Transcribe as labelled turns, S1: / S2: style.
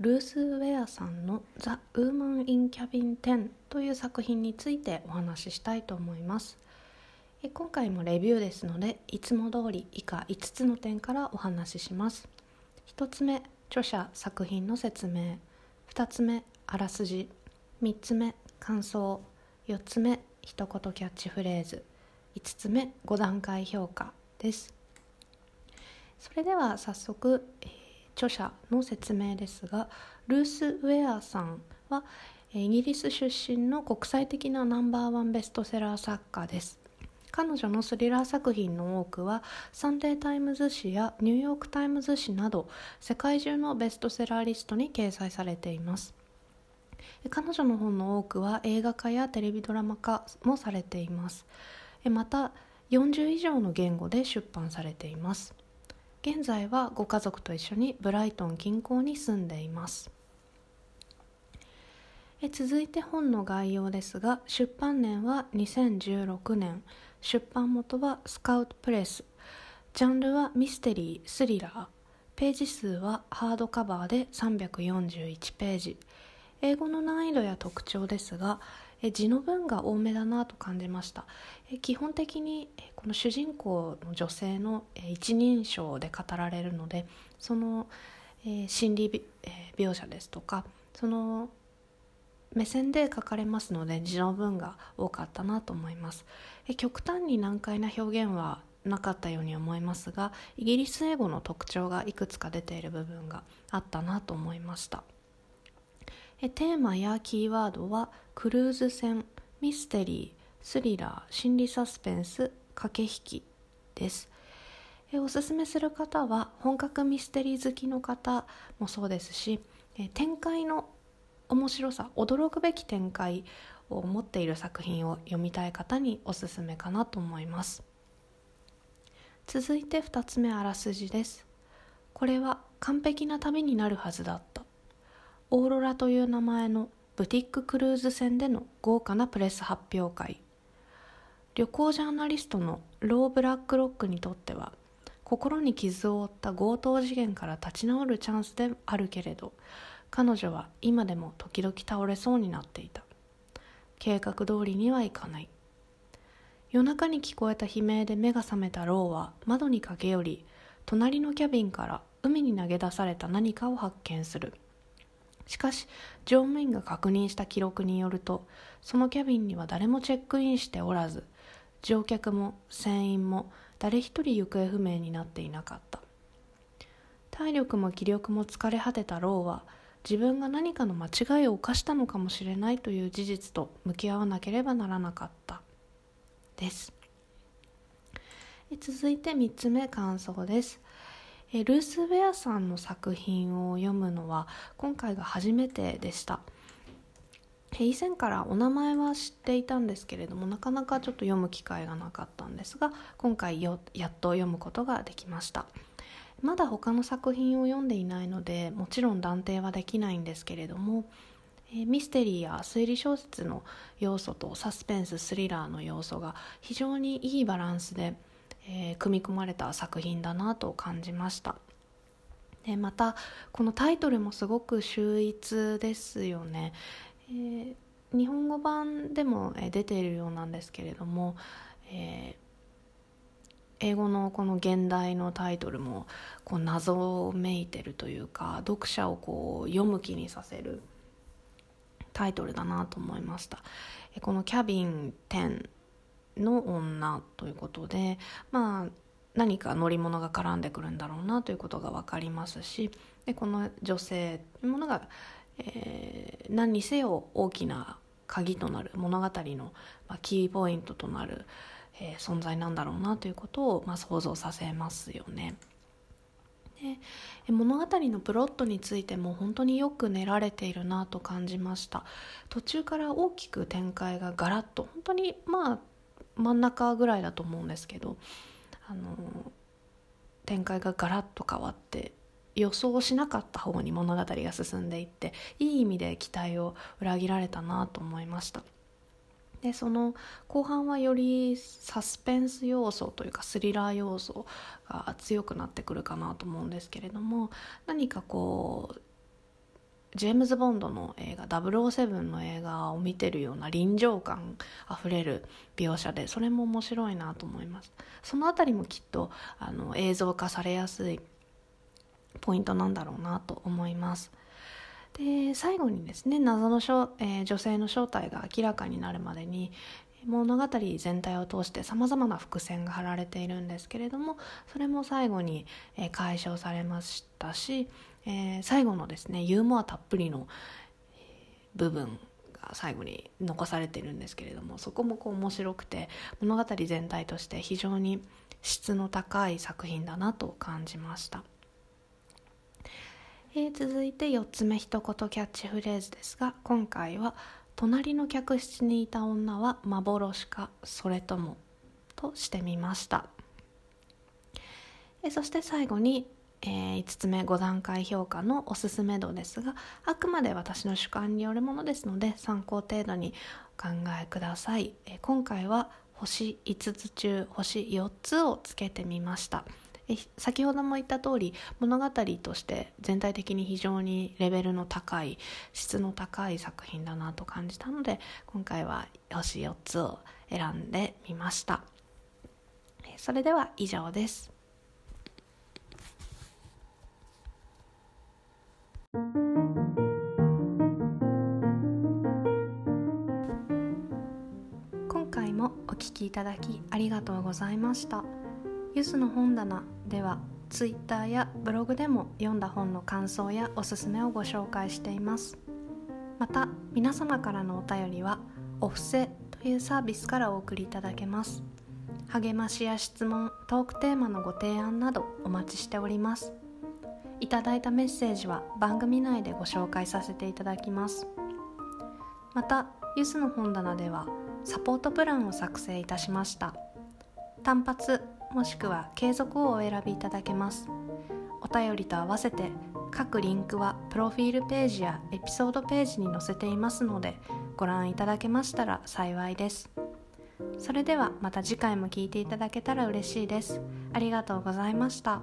S1: ルース・ウェアさんの「ザ・ウーマン・イン・キャビン10」という作品についてお話ししたいと思います。今回もレビューですのでいつも通り以下5つの点からお話しします。1つ目著者作品の説明。2つ目あらすじ。3つ目感想。4つ目一言キャッチフレーズ。5つ目5段階評価です。それでは早速、えー著者の説明ですがルース・ウェアさんはイギリス出身の国際的なナンバーワンベストセラー作家です。彼女のスリラー作品の多くはサンデータイムズ紙やニューヨークタイムズ紙など世界中のベストセラーリストに掲載されています。彼女の本の多くは映画化やテレビドラマ化もされています。また40以上の言語で出版されています。現在はご家族と一緒にブライトン近郊に住んでいます。え続いて本の概要ですが出版年は2016年。出版元はスカウトプレスジャンルはミステリースリラー。ページ数はハードカバーで341ページ。英語の難易度や特徴ですが字の文が多めだなと感じました。基本的にこの主人公の女性の一人称で語られるのでその心理描写ですとかその目線で書かれますので字の文が多かったなと思います。極端に難解な表現はなかったように思いますがイギリス英語の特徴がいくつか出ている部分があったなと思いました。テーマやキーワードはクルーズ船ミステリースリラー心理サスペンス駆け引きです。おすすめする方は本格ミステリー好きの方もそうですし展開の面白さ驚くべき展開を持っている作品を読みたい方におすすめかなと思います。続いて2つ目あらすじです。これは完璧な旅になるはずだったオーロラという名前のブティッククルーズ船での豪華なプレス発表会。旅行ジャーナリストのロー・ブラックロックにとっては心に傷を負った強盗事件から立ち直るチャンスであるけれど彼女は今でも時々倒れそうになっていた。計画通りにはいかない。夜中に聞こえた悲鳴で目が覚めたローは窓に駆け寄り隣のキャビンから海に投げ出された何かを発見する。しかし乗務員が確認した記録によるとそのキャビンには誰もチェックインしておらず乗客も船員も誰一人行方不明になっていなかった。体力も気力も疲れ果てたローは自分が何かの間違いを犯したのかもしれないという事実と向き合わなければならなかった。です。続いて3つ目感想です。えルース・ウェアさんの作品を読むのは今回が初めてでした。以前からお名前は知っていたんですけれどもなかなかちょっと読む機会がなかったんですが今回やっと読むことができました。まだ他の作品を読んでいないのでもちろん断定はできないんですけれどもミステリーや推理小説の要素とサスペンススリラーの要素が非常にいいバランスでえー、組み込まれた作品だなと感じました。でまたこのタイトルもすごく秀逸ですよね、えー、日本語版でも出ているようなんですけれども、えー、英語のこの現代のタイトルもこう謎めいてるというか読者をこう読む気にさせるタイトルだなと思いました。この「キャビン10」の女ということでまあ何か乗り物が絡んでくるんだろうなということが分かりますしでこの女性というものが、えー、何にせよ大きな鍵となる物語の、まあ、キーポイントとなる、えー、存在なんだろうなということを、まあ、想像させますよね。で物語のプロットについても本当によく練られているなと感じました途中から大きく展開がガラッと本当にまあ真ん中ぐらいだと思うんですけどあの展開がガラッと変わって予想しなかった方に物語が進んでいっていい意味で期待を裏切られたなと思いました。でその後半はよりサスペンス要素というかスリラー要素が強くなってくるかなと思うんですけれども何かこうジェームズ・ボンドの映画007の映画を見てるような臨場感あふれる描写でそれも面白いなと思います。そのあたりもきっとあの映像化されやすいポイントなんだろうなと思います。で最後にですね謎の、えー、女性の正体が明らかになるまでに物語全体を通してさまざまな伏線が張られているんですけれどもそれも最後に、えー、解消されましたし、えー、最後のですねユーモアたっぷりの、部分が最後に残されてるんですけれどもそこもこう面白くて物語全体として非常に質の高い作品だなと感じました。えー、続いて4つ目一言キャッチフレーズですが今回は「隣の客室にいた女は幻かそれとも」としてみました、えー、そして最後に、えー、5つ目5段階評価のおすすめ度ですがあくまで私の主観によるものですので参考程度にお考えください、え今回は星5つ中星4つをつけてみました。先ほども言った通り物語として全体的に非常にレベルの高い質の高い作品だなと感じたので今回は星4つを選んでみました。それでは以上です。今回もお聴きいただきありがとうございました。ゆずの本棚では Twitter やブログでも読んだ本の感想やおすすめをご紹介しています。また皆様からのお便りはお布施というサービスからお送りいただけます。励ましや質問トークテーマのご提案などお待ちしております。いただいたメッセージは番組内でご紹介させていただきます。またゆずの本棚ではサポートプランを作成いたしました。単発もしくは継続をお選びいただけます。お便りと合わせて各リンクはプロフィールページやエピソードページに載せていますのでご覧いただけましたら幸いです。それではまた次回も聴いていただけたら嬉しいです。ありがとうございました。